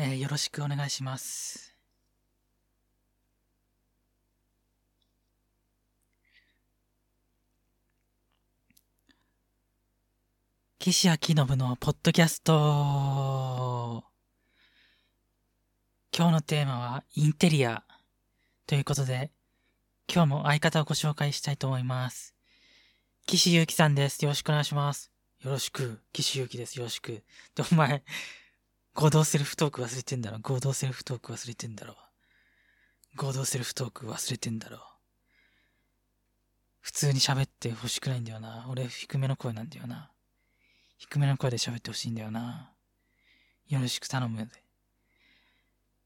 えーよろしくお願いします。岸明信のポッドキャスト。今日のテーマはインテリアということで、今日も相方をご紹介したいと思います。岸優希さんです。よろしくお願いします。よろしく。岸優希です。よろしく。で、お前、合同セルフトーク忘れてんだろ。合同セルフトーク忘れてんだろ。合同セルフトーク忘れてんだろ。普通に喋ってほしくないんだよな。俺、低めの声なんだよな。低めの声で喋ってほしいんだよな。よろしく頼むで。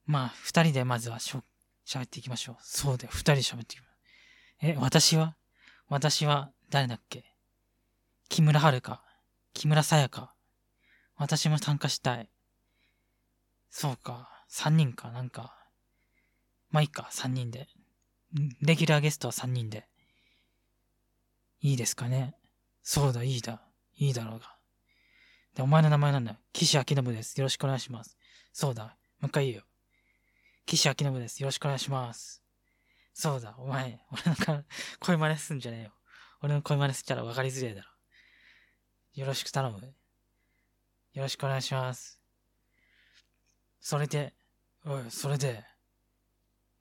まあ、二人でまずはしょ、喋っていきましょう。そうだよ、二人で喋っていきましょう。え、私は？私は誰だっけ？木村遥木村沙也加私も参加したい。そうか、三人か、なんか。まあいいか、三人で。レギュラーゲストは三人で。いいですかねそうだ、いいだ。いいだろうが。で、お前の名前なんだよ。岸明信です。よろしくお願いします。そうだ。もう一回言えよ。岸明信です。よろしくお願いします。そうだ、お前、俺のか声真似すんじゃねえよ。俺の声真似したら分かりづれえだろ。よろしく頼む。よろしくお願いします。それで、おい、それで、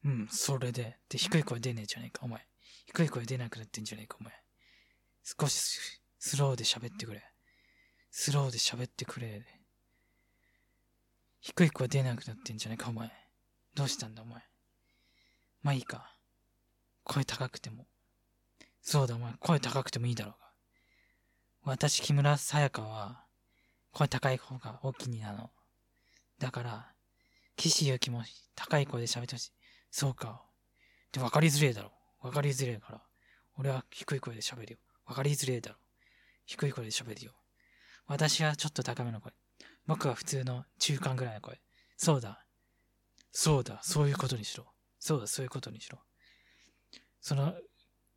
うん、それで、で、低い声出ねえじゃねえか、お前。低い声出なくなってんじゃねえか、お前。少しスローで喋ってくれ。スローで喋ってくれ。低い声出なくなってんじゃねえか、お前。どうしたんだ、お前。まあいいか。声高くても。そうだ、お前、声高くてもいいだろうが。私、木村沙也加は、声高い方が大きいなの。だから、岸優希も高い声で喋ってほしい。そうか。で、分かりづれえだろ。分かりづれえから。俺は低い声で喋るよ。分かりづれえだろ。低い声で喋るよ。私はちょっと高めの声。僕は普通の中間ぐらいの声。そうだ。そうだ。そういうことにしろ。そうだ。そういうことにしろ。その、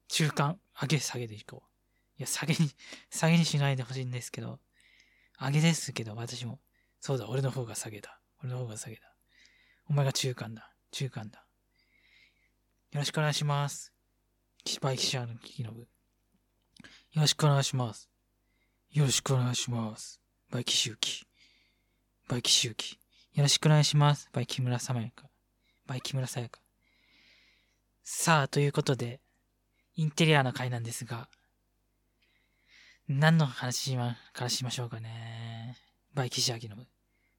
中間、上げ下げでいこう。いや、下げに、下げにしないでほしいんですけど、上げですけど、私も。そうだ。俺の方が下げだ。俺の方が下げだ。お前が中間だ。中間だ。よろしくお願いします。キバイキシャーのキキノブ。よろしくお願いします。よろしくお願いします。バイキシュウキ。バイキシュウキ。よろしくお願いします。バイ木村さまやか。バイ木村さやか。さあ、ということで、インテリアの回なんですが、何の話しまからしましょうかね。バイキシアキノブ。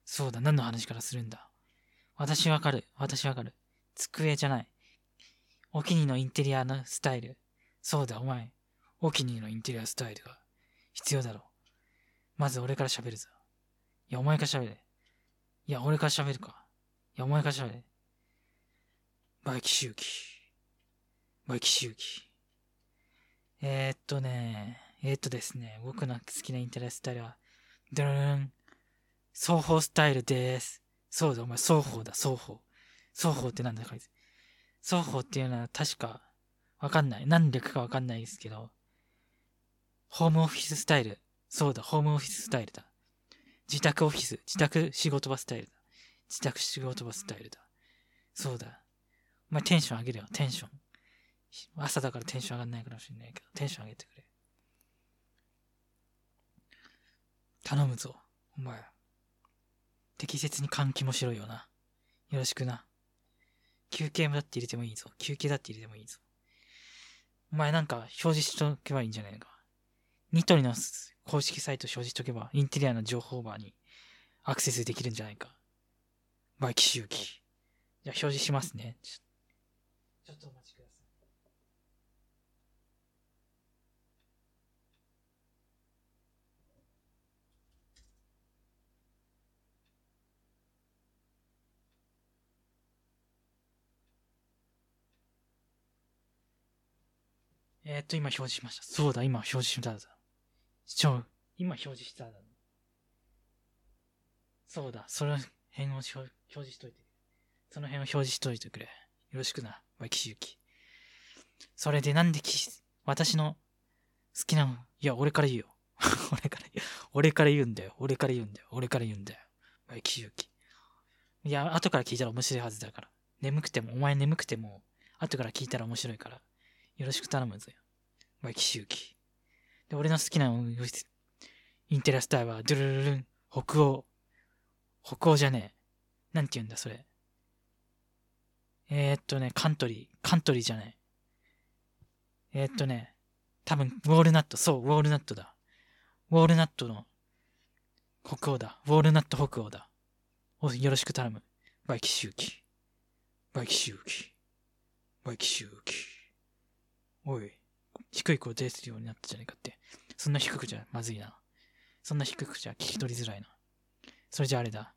そうだ、何の話からするんだ？私わかる。私わかる。机じゃない。お気に入りのインテリアのスタイル。そうだ、お前。お気に入りのインテリアスタイルが必要だろう。まず俺から喋るぞ。いや、お前から喋れ。いや、俺から喋るか。いや、お前から喋れ。バイキシウキ。バイキシウキ。えー、っとね、えー、っとですね、僕の好きなインテリアスタイルは、ドルルン、双方スタイルです。そうだ、お前、双方だ、双方。双方ってなんだかい双方っていうのは確か、わかんない。何略かわかんないですけど、ホームオフィススタイル。そうだ、ホームオフィススタイルだ。自宅オフィス、自宅仕事場スタイルだ。自宅仕事場スタイルだ。そうだ。お前テンション上げるよ、テンション。朝だからテンション上がんないかもしれないけど、テンション上げてくれ。頼むぞ、お前。適切に換気もしろよな。よろしくな。休憩もだって入れてもいいぞ。休憩だって入れてもいいぞ。お前なんか表示しとけばいいんじゃないのか。ニトリの公式サイト表示しとけば、インテリアの情報バーにアクセスできるんじゃないか。バイキシュウキ。じゃあ表示しますね。ちょっと待ちくえー、っと、今表示しました。そうだ、今表示しただ。ちょ、今表示しただ。そうだ、その辺を表示しといて。その辺を表示しといてくれ。よろしくな、 by キシユキ。それでなんでき、私の好きなの、いや、俺から言うよ。俺から言う、俺から言うんだよ。俺から言うんだよ。俺から言うんだよ。 by キシユキ。いや、後から聞いたら面白いはずだから。眠くても、お前眠くても、後から聞いたら面白いから。よろしく頼むぞよ。 by キシユキ。で、俺の好きなインテリアはは、ドゥルルルン、北欧。北欧じゃねえ。なんて言うんだ、それ。えー、っとね、カントリー。カントリーじゃない。えー、っとね、多分、ウォールナット。そう、ウォールナットだ。ウォールナットの北欧だ。ウォールナット北欧だ。およろしく頼む。 by キシユキ。 by キシユキ。 by キシユキ。おい、低い声出するようになったじゃねえかって。そんな低くじゃまずいな。そんな低くじゃ聞き取りづらいな。それじゃあれだ。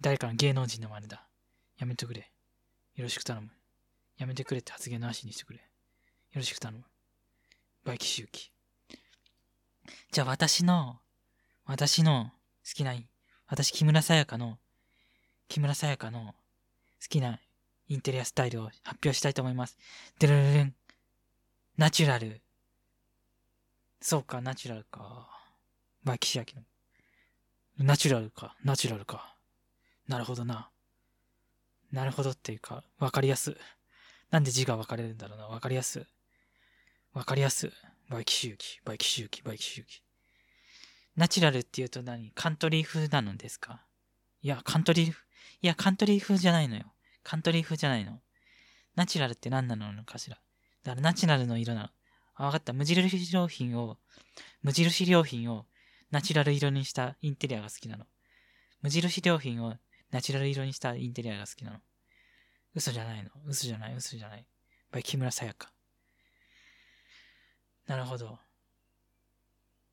誰かの芸能人の真似だ。やめてくれ。よろしく頼む。やめてくれって発言の足にしてくれ。よろしく頼む。 by キシユキ。じゃあ私の、私の好きな、私木村さやかの、木村さやかの好きなインテリアスタイルを発表したいと思います。でるるるん。ナチュラル。そうか、ナチュラルか。まあ、岸明の。ナチュラルか、ナチュラルか。なるほどな。なるほどっていうか、わかりやす。なんで字が分かれるんだろうな。わかりやす。わかりやす。 by キシユキ、 by キシユキ、 by キシユキ。ナチュラルって言うと何？カントリー風なのですか？いや、カントリー、いや、カントリー風じゃないのよ。カントリー風じゃないの。ナチュラルって何なのかしら？だからナチュラルの色なの。あ、わかった。無印良品を、無印良品をナチュラル色にしたインテリアが好きなの。無印良品をナチュラル色にしたインテリアが好きなの。嘘じゃないの。嘘じゃない、嘘じゃない。 by 木村さやか。なるほど。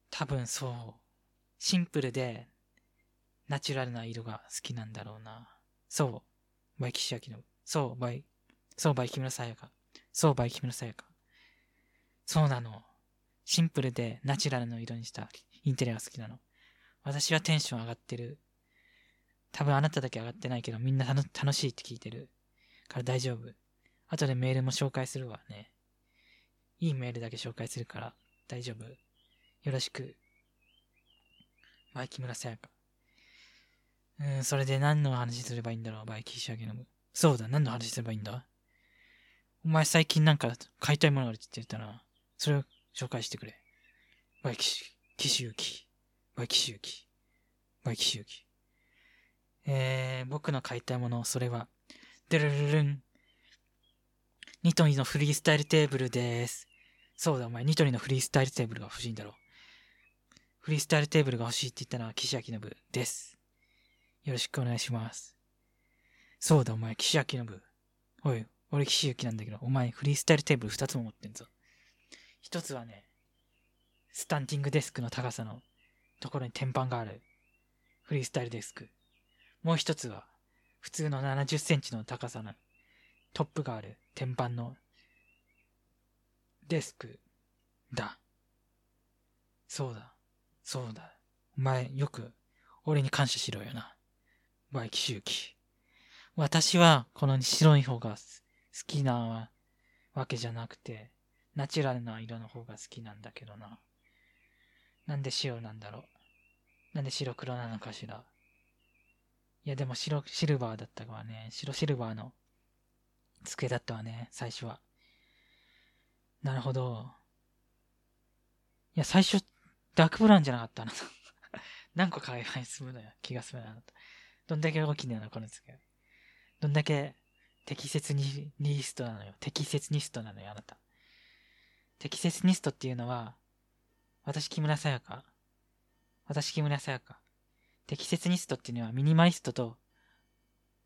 多分そう。シンプルで、ナチュラルな色が好きなんだろうな。そう。 by 岸明の。そう、 by、そう、 by 木村さやか。そう、 by 木村さやか。そうなの。シンプルでナチュラルの色にしたインテリアが好きなの。私はテンション上がってる。多分あなただけ上がってないけど、みんな楽しいって聞いてる。から大丈夫。後でメールも紹介するわね。いいメールだけ紹介するから大丈夫。よろしく。 by 木村さやか。うん、それで何の話すればいいんだろう、 by キシャゲの。そうだ、何の話すればいいんだ？お前最近なんか買いたいものがあるって言ったら、それを紹介してくれ。 by キシ、キシユキ。 by キシユキ。 by キシユキ。えー、僕の買いたいもの、それは、ドゥルルルン。ニトリのフリースタイルテーブルです。そうだ、お前、ニトリのフリースタイルテーブルが欲しいんだろう。フリースタイルテーブルが欲しいって言ったのは岸明信です。よろしくお願いします。そうだ、お前、岸明信。おい、俺岸行なんだけど、お前、フリースタイルテーブル二つも持ってんぞ。一つはね、スタンディングデスクの高さのところに天板がある。フリースタイルデスク。もう一つは、普通の70センチの高さのトップがある天板のデスクだ。そうだ。そうだ。お前、よく、俺に感謝しろよな。バイキ周期。私は、この白い方が好きなわけじゃなくて、ナチュラルな色の方が好きなんだけどな。なんで白なんだろう？なんで白黒なのかしら？いや、でも白、シルバーだったわね。白シルバーの机だったわね、最初は。なるほど。いや、最初、ダークブラウンじゃなかったな。何個買えば済むのよ。気が済むな。どんだけ大きいんだよな、この机。どんだけ適切にニストなのよ。適切ニストなのよ、あなた。適切ニストっていうのは、私木村さやか。私木村さやか。適切ニストっていうのはミニマリストと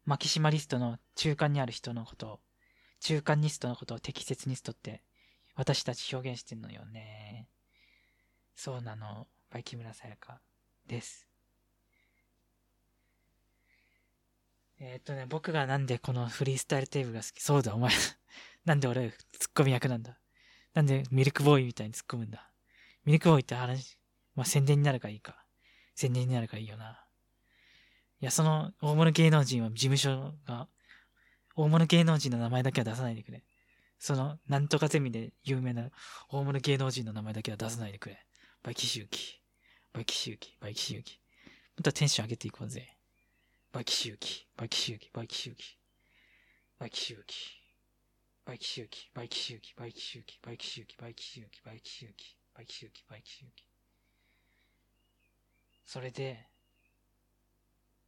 マキシマリストの中間にある人のことを、中間ニストのことを適切ニストって私たち表現してんのよね。そうなの。バイキムラサヤカです。えー、っとね、僕がなんでこのフリースタイルテーブルが好き。そうだ、お前 なんで俺、ツッコミ役なんだ？なんでミルクボーイみたいに突っ込むんだ？ミルクボーイって話、まあ、宣伝になるかいいか。宣伝になるかいいよな。いや、その大物芸能人は事務所が、大物芸能人の名前だけは出さないでくれ。その、なんとかゼミで有名な大物芸能人の名前だけは出さないでくれ。 by キシユキ。 by キシユキ。 by キシユキ。もっとテンション上げていこうぜ。 by キシユキ、 by キシユキ、 by キシユキ、 by キシユキ、 by キシユキ、 by キシユキ、 by キシユキ、 by キシユキ、 by キシユキ、 by キシユキ、 by キシユキ、 by キシユキ。それで、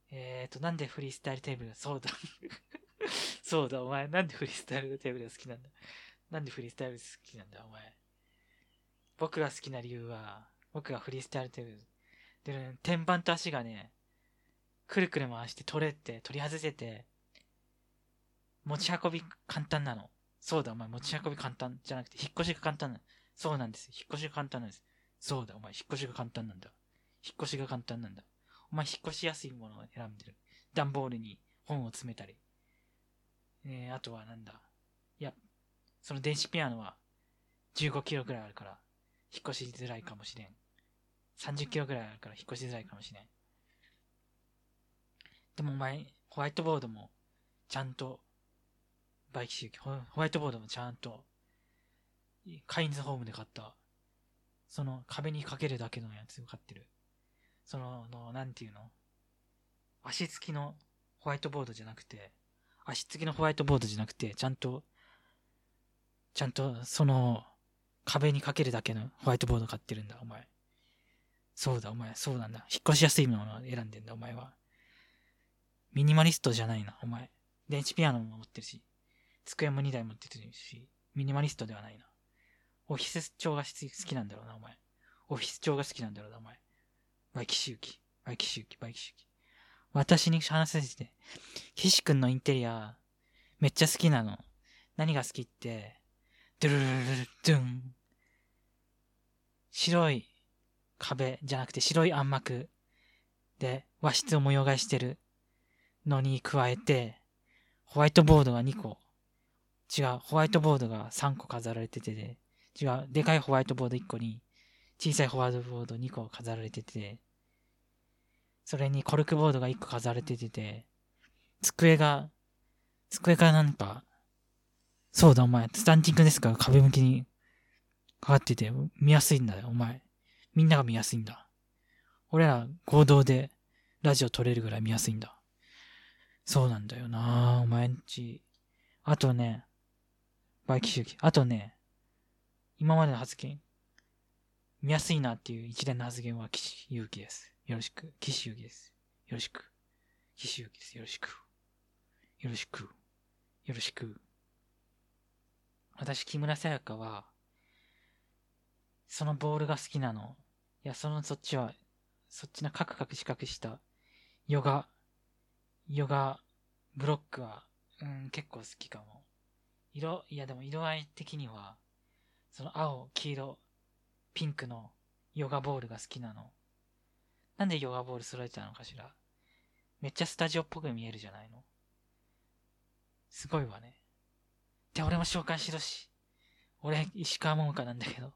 えーと、なんでフリースタイルテーブルそうだ。そうだ、お前、なんでフリースタイルテーブルが好きなんだ。なんでフリースタイル好きなんだ、お前。僕が好きな理由は、僕がフリースタイルテーブル。で、天板と足がね、くるくる回して取れて、取り外せて、持ち運び簡単なの。そうだ、お前持ち運び簡単じゃなくて、引っ越しが簡単なの。そうなんです。引っ越しが簡単なんです。そうだ、お前引っ越しが簡単なんだ。引っ越しが簡単なんだ。お前引っ越しやすいものを選んでる。段ボールに本を詰めたり。えー、あとはなんだ。いや、その電子ピアノは15キロくらいあるから、引っ越しづらいかもしれん。30キロくらいあるから引っ越しづらいかもしれん。でもお前、ホワイトボードも、ちゃんと、バイキ周期、ホワイトボードもちゃんと、カインズホームで買った、その壁にかけるだけのやつを買ってる。その、の、なんていうの？足つきのホワイトボードじゃなくて、足つきのホワイトボードじゃなくて、ちゃんと、ちゃんと、その、壁にかけるだけのホワイトボード買ってるんだ、お前。そうだ、お前、そうなんだ。引っ越しやすいものを選んでんだ、お前は。ミニマリストじゃないな、お前。電子ピアノも持ってるし、机も2台持ってるし、ミニマリストではないな。オフィス調が好きなんだろうな、お前。オフィス調が好きなんだろうな、お前。 by キシユキ、 by キシユキ、 by キシユキ。私に話させて、岸くんのインテリア、めっちゃ好きなの。何が好きって、ドゥルルルルドゥン。白い壁じゃなくて白い暗幕で和室を模様替えしてるのに加えて、ホワイトボードが2個。違う、ホワイトボードが3個飾られてて、違う、でかいホワイトボード1個に、小さいホワイトボード2個飾られてて、それにコルクボードが1個飾られてて、机が、机がなんか、そうだお前、スタンディングですから壁向きにかかってて、見やすいんだよ、お前。みんなが見やすいんだ。俺ら合同でラジオ撮れるぐらい見やすいんだ。そうなんだよなお前んち。あとね、バイキ周期。あとね、今までの発言、見やすいなっていう一連の発言は岸優輝です。よろしく。岸優輝です。よろしく。岸優輝です。よろしく。よろしく。よろしく。私、木村さやかは、そのボールが好きなの。いや、その、そっちは、そっちのカクカク四角したヨガヨガブロックは、うん、結構好きかも。色、いやでも色合い的には、その青、黄色、ピンクのヨガボールが好きなの。なんでヨガボール揃えたのかしら？めっちゃスタジオっぽく見えるじゃないの。すごいわね。で、俺も紹介しろし。俺、石川桃香なんだけど。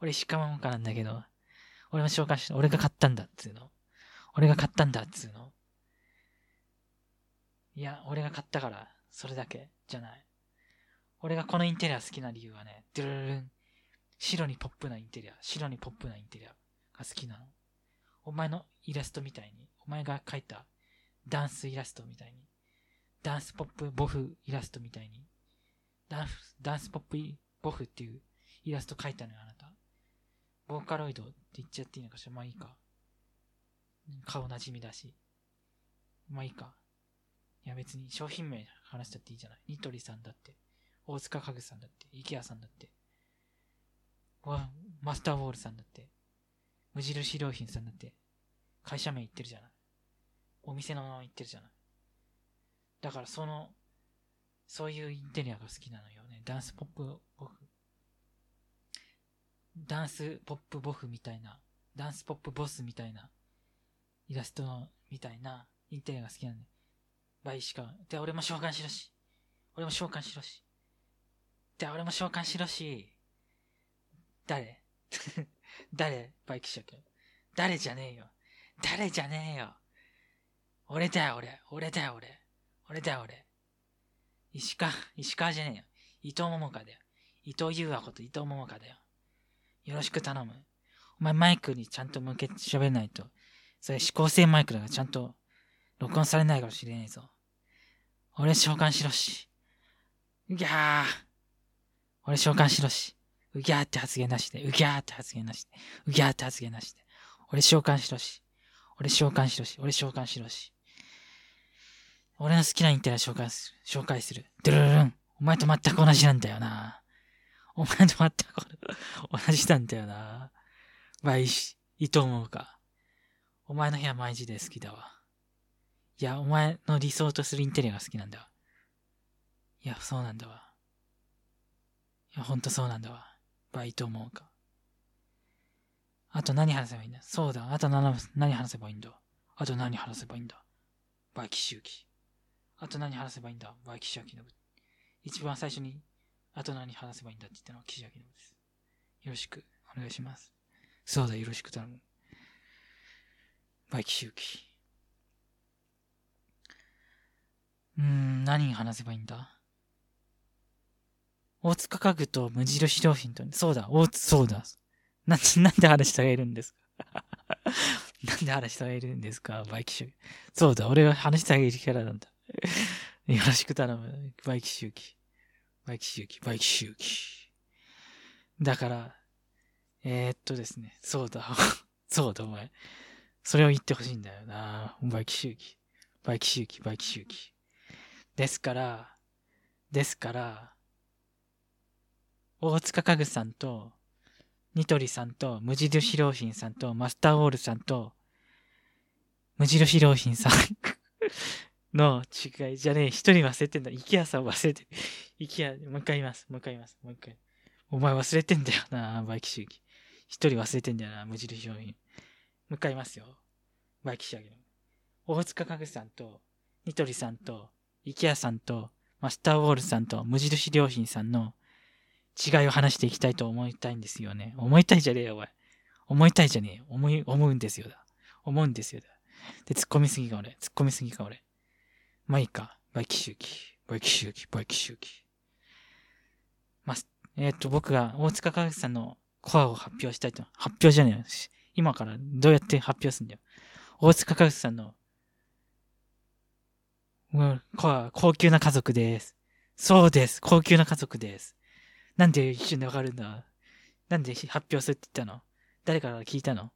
俺、石川桃香なんだけど。俺も紹介しろ。俺が買ったんだっつうの。俺が買ったんだっつうの。いや、俺が買ったから、それだけじゃない。俺がこのインテリア好きな理由はね、ドゥルルン。白にポップなインテリア、白にポップなインテリアが好きなの。お前のイラストみたいに、お前が描いたダンスイラストみたいに、ダンスポップボフイラストみたいに、ダンス、ダンスポップボフっていうイラスト描いたのよ、あなた。ボーカロイドって言っちゃっていいのかしらまあいいか。顔なじみだし。まあいいか。いや別に商品名話したっていいじゃない。ニトリさんだって、大塚家具さんだって、イケアさんだって、わマスターウォールさんだって、無印良品さんだって、会社名言ってるじゃない。お店の名前言ってるじゃない。だからその、そういうインテリアが好きなのよね。ダンスポップボフ。ダンスポップボフみたいな、ダンスポップボスみたいな、イラストみたいなインテリアが好きなんで。倍しか。で、俺も召喚しろし。俺も召喚しろし。で、俺も召喚しろし。誰？誰？バイキシャ君。誰じゃねえよ。誰じゃねえよ。俺だよ、俺。俺だよ、俺。俺だよ、俺。石川、石川じゃねえよ。伊藤桃香だよ。伊藤優和こと伊藤桃香だよ。よろしく頼む。お前マイクにちゃんと向けて喋らないと。それ指向性マイクだからちゃんと録音されないかもしれねえぞ。俺召喚しろし。うぎゃー。俺召喚しろし。うぎゃーって発言なしで。うぎゃーって発言なしで。うぎゃーって発言なしで。俺召喚しろし。俺召喚しろし。俺召喚しろし。俺の好きなインテリア紹介する。紹介する。ドゥルルルン。お前と全く同じなんだよな。お前と全く同じなんだよな。まあいいし、いいと思うか。お前の部屋毎日で好きだわ。いや、お前の理想とするインテリアが好きなんだわ。いや、そうなんだわ。いや、ほんとそうなんだわ。まあいいと思うか。あと何話せばいいんだ？そうだ。あと何何話せばいいんだ？あと何話せばいいんだ？ by キシユキ。あと何話せばいいんだ？ by キシユキの一番最初に、あと何話せばいいんだって言ったのは岸明信です。よろしくお願いします。そうだ、よろしく頼む。 by キシユキ。うーん、何話せばいいんだ？大塚家具と無印良品と、そうだ、大津、そうだ。な、なんで話してあげるんですか？なんで話してあげるんですか？ by キシユキ。そうだ、俺が話してあげるキャラなんだ。よろしく頼む。 by キシユキ。 by キシユキ、 by キシユキ。だから、えー、っとですね、そうだ、そうだ、お前。それを言ってほしいんだよな。バイキ周期。バイキ周期、バイキ周期。ですから、ですから、大塚家具さんと、ニトリさんと、無印良品さんと、マスターウォールさんと、無印良品さん の違いじゃねえ。一人忘れてんだ。イケアさん忘れてる。イケア、もう一回言います。もう一回言います。もう一回。お前忘れてんだよな、バイキ周期。一人忘れてんだよな、無印良品。向かいますよ。バイキシャゲの。大塚家具さんと、ニトリさんと、イケアさんと、マスターウォールさんと、無印良品さんの違いを話していきたいと思いたいんですよね。思いたいじゃねえよ、おい。思いたいじゃねえ。思い、思うんですよだ。思うんですよだ。で、突っ込みすぎか、俺。突っ込みすぎか、俺。まあいいか。バイキ周期。バイキ周期。バイキ周期。まあ、えっ、ー、と、僕が大塚家具さんのコアを発表したいと。発表じゃねえよ。今からどうやって発表すんだよ。大塚かぐさんの、うん、高級な家族です。そうです。高級な家族です。なんで一瞬でわかるんだ？なんで発表するって言ったの？誰から聞いたの？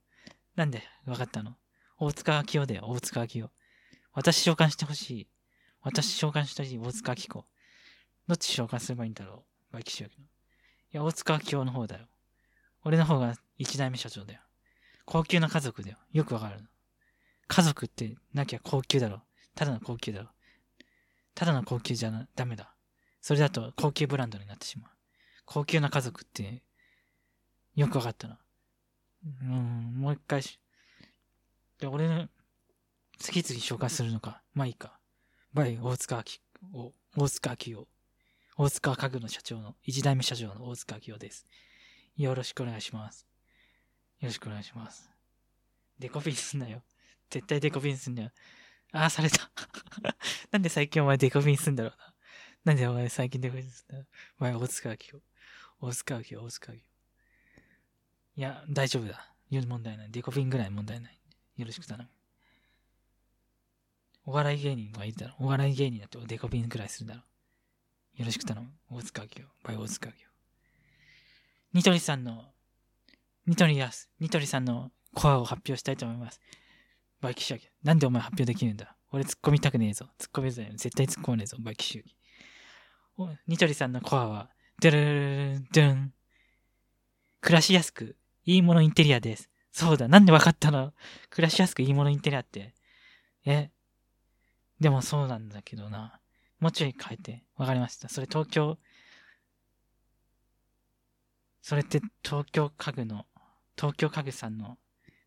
なんでわかったの？大塚明夫だよ、大塚明夫。私召喚してほしい。私召喚してほしい、大塚明子。どっち召喚すればいいんだろう？バイキシュの。いや、大塚明夫の方だよ。俺の方が一代目社長だよ。高級な家族だよ。よくわかるの。家族ってなきゃ高級だろ。ただの高級だろ。ただの高級じゃな、ダメだ。それだと高級ブランドになってしまう。高級な家族って、よくわかったな。うん、もう一回し、で、俺の、次々紹介するのか。まあいいか。バイ、大塚明夫、大塚明夫。大塚家具の社長の、一代目社長の大塚明夫です。よろしくお願いします。よろしくお願いします。デコピンすんなよ。絶対デコピンすんなよ。ああ、された。なんで最近お前デコピンすんだろうな。なんでお前最近デコピンすんだろう。お前、大塚明夫。大塚明夫、大塚明夫。いや、大丈夫だ。問題ない。デコピンぐらい問題ない。よろしく頼む。お笑い芸人がいるだろ。お笑い芸人だってデコピンぐらいするだろ。よろしく頼む。大塚明夫。バイ大塚明夫。ニトリさんのニトリやす、ニトリさんのコアを発表したいと思います。バイキシュアキ。なんでお前発表できるんだ？俺突っ込みたくねえぞ。突っ込めず絶対突っ込まねえぞ。バイキシュアキ。ニトリさんのコアは、ドゥルルルドゥン。暮らしやすく、いいものインテリアです。そうだ。なんでわかったの？暮らしやすくいいものインテリアって。え？でもそうなんだけどな。もうちょい変えて。わかりました。それ東京、それって東京家具の東京家具さんの、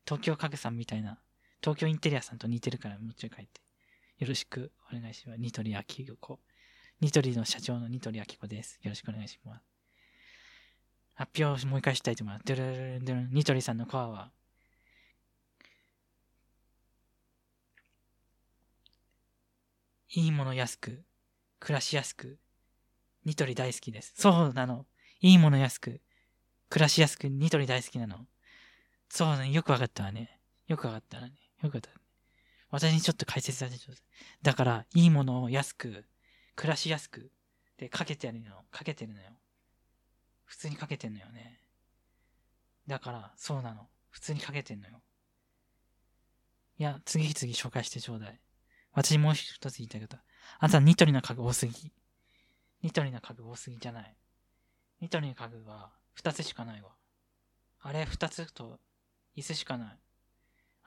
東京家具さんみたいな、東京インテリアさんと似てるからもうちょい書いて。よろしくお願いします。ニトリアキコ。ニトリの社長のニトリアキコです。よろしくお願いします。発表をもう一回したいと思います。ドゥルルルルニトリさんのコアは、いいもの安く、暮らしやすく、ニトリ大好きです。そうなの。いいもの安く、暮らしやすくニトリ大好きなの。そうね、よくわかったわね。よくわかったわね。よかった、私にちょっと解説させてちょうだい。だから、いいものを安く、暮らしやすく、で、かけてるの、かけてるのよ。普通にかけてんのよね。だから、そうなの。普通にかけてんのよ。いや、次々紹介してちょうだい。私もう一つ言いたいこと。あんたニトリの家具多すぎ。ニトリの家具多すぎじゃない。ニトリの家具は二つしかないわ。あれ二つと椅子しかない。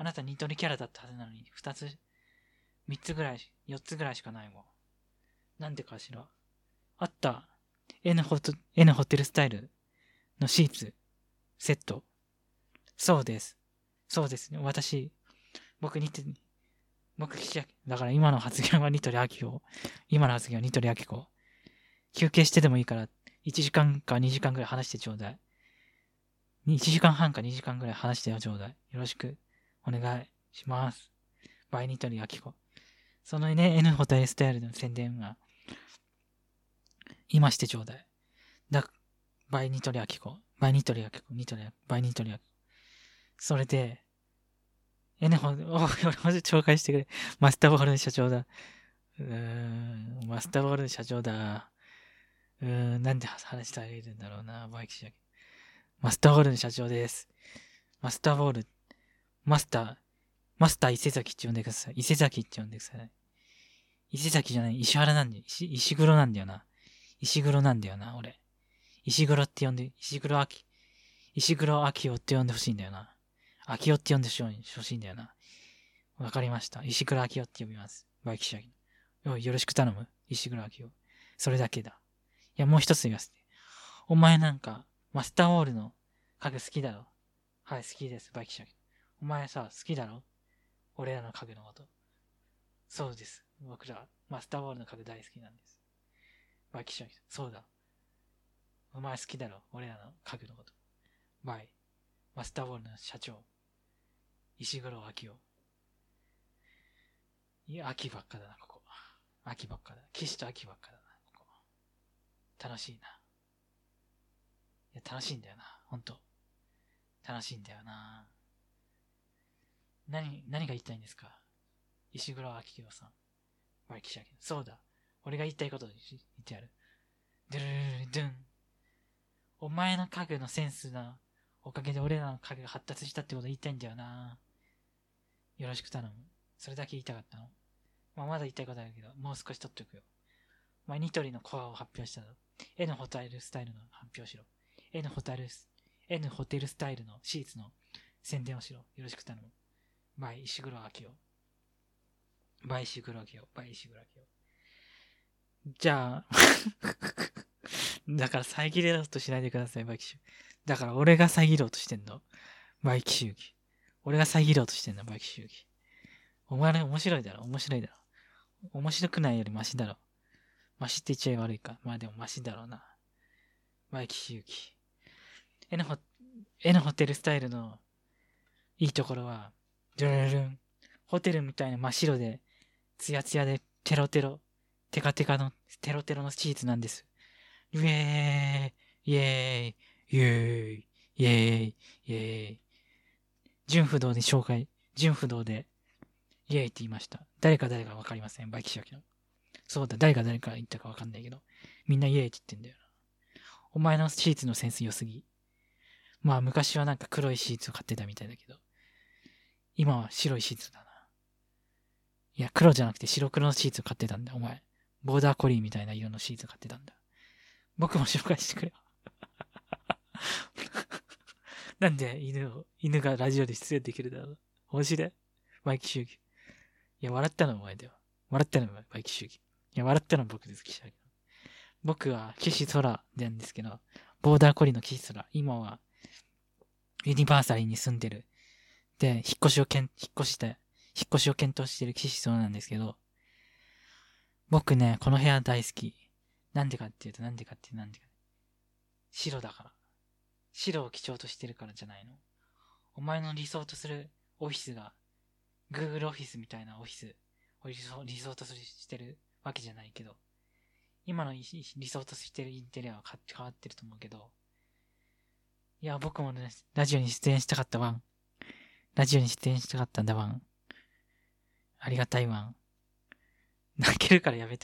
あなたニトリキャラだったはずなのに、二つ、三つぐらい、四つぐらいしかないわ。なんでかしら？あった。N ホト、N ホテルスタイルのシーツ、セット。そうです。そうですね。私、僕にて、僕、だから今の発言はニトリアキコ。今の発言はニトリアキコ。休憩してでもいいから、1時間か2時間ぐらい話してちょうだい。1時間半か2時間ぐらい話してよちょうだい。よろしくお願いします。バイニトリアキコ。そのね、N ホテルスタイルの宣伝は、今してちょうだい。だ、バイニトリアキコ。バイニトリアキコ。ニトリア、バイニトリアキコ。それで、N ホ、お、俺も紹介してくれ。マスターボールの社長だ。うーん、マスターボールの社長だ。うーん、なんで話してあげるんだろうな、バイキシャマスターボールの社長です。マスターボール、マスター、マスター伊勢崎って呼んでください。伊勢崎って呼んでください。伊勢崎じゃない、石原なんだよ。石、石黒なんだよな。石黒なんだよな、俺。石黒って呼んで、石黒秋、石黒秋夫って呼んでほしいんだよな。秋夫って呼んでほしいんだよな。わかりました。石黒秋夫って呼びます。バイキシャギ。おいよろしく頼む。石黒秋夫。それだけだ。いや、もう一つ言わせて。お前なんか、マスターウォールの家具好きだろはい、好きです、バイキシャギ。お前さ、好きだろ俺らの家具のこと。そうです。僕ら、マスターウォールの家具大好きなんです。バイキシャギ。そうだ。お前好きだろ？俺らの家具のこと。バイ。マスターウォールの社長。石黒明夫。いや、秋ばっかだな、ここ。秋ばっかだ。岸と秋ばっかだな、ここ。楽しいな。いや、楽しいんだよな、ほんと。楽しいんだよな。何、何が言いたいんですか？石黒明夫さん。バイキシャ。そうだ。俺が言いたいこと言ってやる。ドゥルルルドゥン。お前の家具のセンスなおかげで俺らの家具が発達したってこと言いたいんだよな。よろしく頼む。それだけ言いたかったの。まあ、まだ言いたいことあるけど、もう少し取っておくよ。お前ニトリのコアを発表したぞ。N ホテルスタイルの発表しろ。N ホテル、N ホテルスタイルのシーツの宣伝をしろ。よろしく頼む。バイ石黒明夫。バイ石黒明夫。バイ石黒明夫。じゃあ、だから遮れろうとしないでください、バイキシュ。だから俺が遮ろうとしてんの。バイキシュギ。俺が遮ろうとしてんの、バイキシュギ。お前ら面白いだろ、面白いだろ。面白くないよりマシだろ。マシって言っちゃい悪いか。まあでもマシだろうな。バイキシュギ。N ホ、N ホテルスタイルのいいところは、ドゥルルン。ホテルみたいな真っ白で、ツヤツヤで、テロテロ、テカテカの、テロテロのシーツなんです。イェーイイェーイイェーイイェーイイェーイ純不動で紹介、純不動で、イェーイって言いました。誰か誰かわかりません。バイキシャキの。そうだ、誰が誰か言ったかわかんないけど、みんなイエーイって言ってんだよな。お前のシーツのセンス良すぎ。まあ昔はなんか黒いシーツを買ってたみたいだけど、今は白いシーツだな。いや、黒じゃなくて白黒のシーツを買ってたんだ、お前。ボーダーコリーみたいな色のシーツを買ってたんだ。僕も紹介してくれよ。なんで犬を、犬がラジオで出演できるだろう。面白い。マイキ主義。いや、笑ったのお前だよ。笑ったのはマイキ主義。いや、笑ったの僕です、岸原僕は岸空なんですけど、ボーダーコリーの岸空。今は、ユニバーサリーに住んでる。で、引っ越しをけん、引っ越して、引っ越しを検討してる岸空なんですけど、僕ね、この部屋大好き。なんでかっていうと、なんでかっていうと、なんでか。白だから。白を基調としてるからじゃないの。お前の理想とするオフィスが、Google オフィスみたいなオフィスを理想理想とするしてるわけじゃないけど、今の理想としてるインテリアは変わってると思うけど、いや、僕もね、ラジオに出演したかったワン。ラジオに出演したかったんだワン。ありがたいわん。泣けるからやめて。